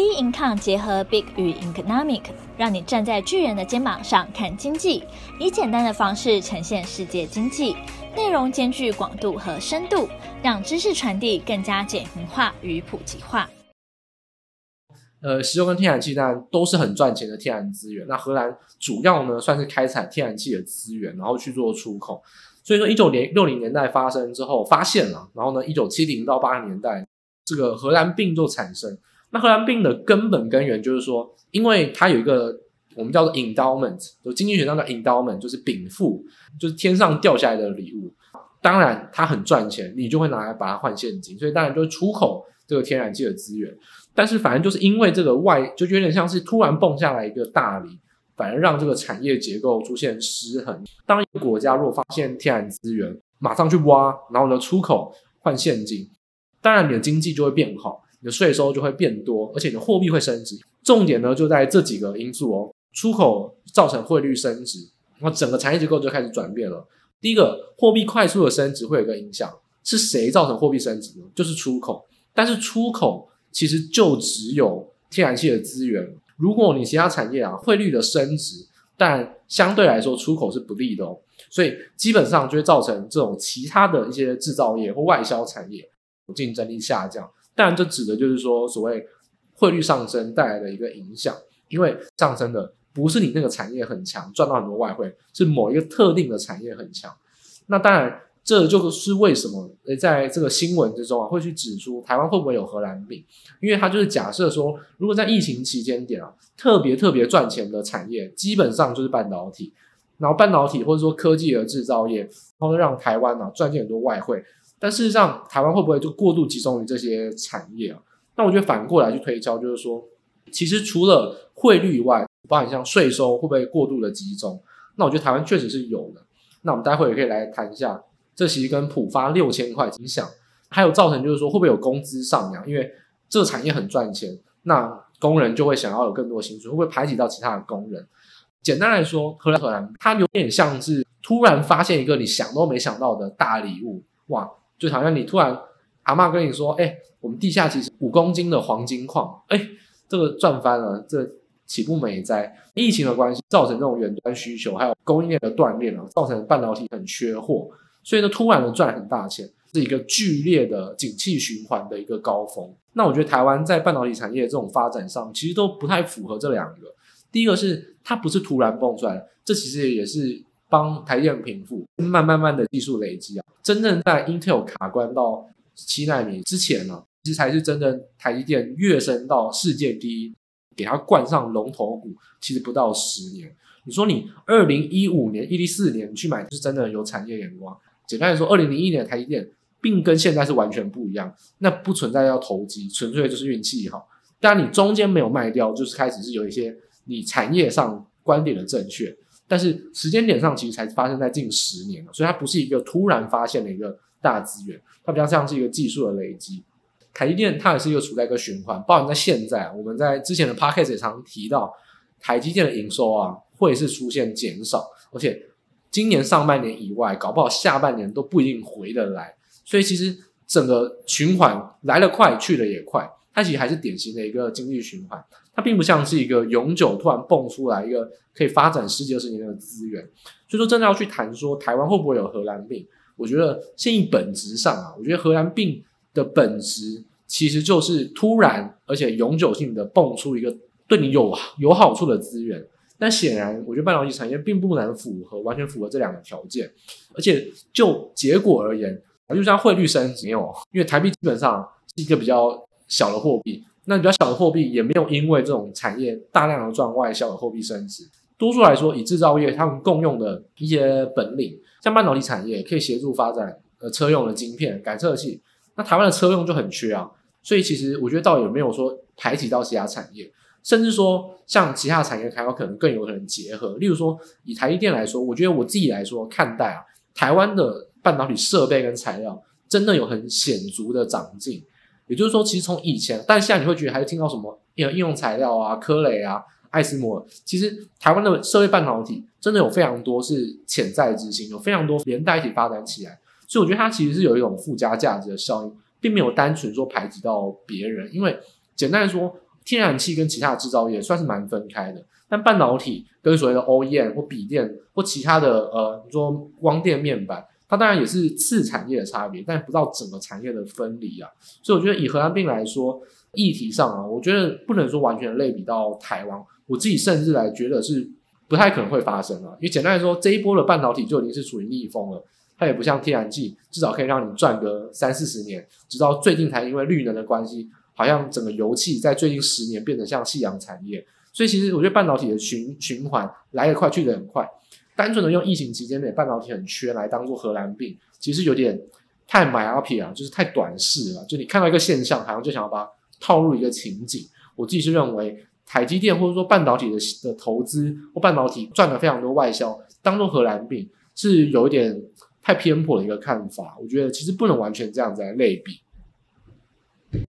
B Income 结合 Big 与 Economic，让你站在巨人的肩膀上看经济，以简单的方式呈现世界经济，内容兼具广度和深度，让知识传递更加简明化与普及化。呃，石油跟天然气当然都是很赚钱的天然资源。那荷兰主要呢算是开采天然气的资源，然后去做出口。所以说，一九六零年代发生之后，发现了，然后呢，一九七零到八零年代，这个荷兰病就产生。那荷兰病的根本根源就是说，因为它有一个我们叫做 endowment，就经济学上的 endowment，就是禀赋，就是天上掉下来的礼物。当然，它很赚钱，你就会拿来把它换现金，所以当然就是出口这个天然气的资源。但是，反正就是因为这个外，就有点像是突然蹦下来一个大礼，反而让这个产业结构出现失衡。当一个国家如果发现天然资源，马上去挖，然后呢出口换现金，当然你的经济就会变好。你的税收就会变多，而且你的货币会升值。重点呢就在这几个因素哦，出口造成汇率升值，然后整个产业结构就开始转变了。第一个，货币快速的升值会有一个影响，是谁造成货币升值呢？就是出口。但是出口其实就只有天然气的资源。如果你其他产业啊汇率的升值，但相对来说出口是不利的哦，所以基本上就会造成这种其他的一些制造业或外销产业竞争力下降。当然，这指的就是说，所谓汇率上升带来的一个影响，因为上升的不是你那个产业很强，赚到很多外汇，是某一个特定的产业很强。那当然，这就是为什么在这个新闻之中啊，会去指出台湾会不会有荷兰病，因为它就是假设说，如果在疫情期间点啊，特别特别赚钱的产业，基本上就是半导体，然后半导体或者说科技的制造业，然后让台湾啊赚进很多外汇。但事实上，台湾会不会就过度集中于这些产业啊？那我觉得反过来去推敲，就是说，其实除了汇率以外，包含像税收会不会过度的集中？那我觉得台湾确实是有的。那我们待会也可以来谈一下，这其实跟普发六千块影响，还有造成就是说会不会有工资上扬？因为这个产业很赚钱，那工人就会想要有更多薪水，会不会排挤到其他的工人？简单来说，荷兰荷兰它有点像是突然发现一个你想都没想到的大礼物，哇！就好像你突然阿嬷跟你说：“哎、我们地下其实五公斤的黄金矿，哎、这个赚翻了，这岂不美哉？”疫情的关系造成这种远端需求，还有供应链的断裂啊，造成半导体很缺货，所以呢，突然的赚很大钱，是一个剧烈的景气循环的一个高峰。那我觉得台湾在半导体产业这种发展上，其实都不太符合这两个。第一个是它不是突然蹦出来，这其实也是。帮台积电平复，慢慢慢的技术累积啊，真正在 Intel 卡关到七纳米之前呢、啊，其实才是真正台积电跃升到世界第一，给它冠上龙头股，其实不到十年。你说你二零一五年、一零四年去买，是真的有产业眼光。简单来说，二零零一年的台积电并跟现在是完全不一样，那不存在要投机，纯粹就是运气好。当然你中间没有卖掉，就是开始是有一些你产业上观点的正确。但是时间点上其实才发生在近十年了，所以它不是一个突然发现的一个大资源，它比较像是一个技术的累积。台积电它也是一个处在一个循环，包含在现在，我们在之前的 podcast 也常提到，台积电的营收啊会是出现减少，而且今年上半年以外，搞不好下半年都不一定回得来。所以其实整个循环来得快，去得也快，它其实还是典型的一个经济循环。它并不像是一个永久突然蹦出来一个可以发展十几二十年的资源，所以说真的要去谈说台湾会不会有荷兰病，我觉得现役本质上啊，我觉得荷兰病的本质其实就是突然而且永久性的蹦出一个对你有有好处的资源，但显然我觉得半导体产业并不难符合完全符合这两个条件，而且就结果而言，就像汇率升值没有，因为台币基本上是一个比较小的货币。那比较小的货币也没有因为这种产业大量的赚外销的货币升值。多数来说，以制造业他们共用的一些本领，像半导体产业可以协助发展呃车用的晶片、感测器。那台湾的车用就很缺啊，所以其实我觉得倒也没有说排挤到其他产业，甚至说像其他产业还有可能更有可能结合。例如说以台积电来说，我觉得我自己来说看待啊，台湾的半导体设备跟材料真的有很显著的长进。也就是说，其实从以前，但现在你会觉得还是听到什么应用材料啊、科磊啊、艾斯摩尔。其实台湾的社会半导体真的有非常多是潜在之星，有非常多连带一起发展起来。所以我觉得它其实是有一种附加价值的效应，并没有单纯说排挤到别人。因为简单来说，天然气跟其他的制造业算是蛮分开的，但半导体跟所谓的 OEM 或笔电或其他的呃，你说光电面板，它当然也是次产业的差别，但不到整个产业的分离啊。所以我觉得以荷兰病来说，议题上啊，我觉得不能说完全类比到台湾，我自己甚至来觉得是不太可能会发生啊。因为简单来说，这一波的半导体就已经是处于逆风了。它也不像天然气，至少可以让你赚个三四十年，直到最近才因为绿能的关系，好像整个油气在最近十年变得像夕阳产业。所以其实我觉得半导体的循循环来得快去得很快，单纯的用疫情期间内半导体很缺来当做荷兰病，其实有点太 myopic 啊，就是太短视了。就你看到一个现象，好像就想要把它套入一个情景。我自己是认为台积电或者说半导体的的投资或半导体赚了非常多外销，当做荷兰病是有一点。太偏颇的一个看法，我觉得其实不能完全这样子来类比。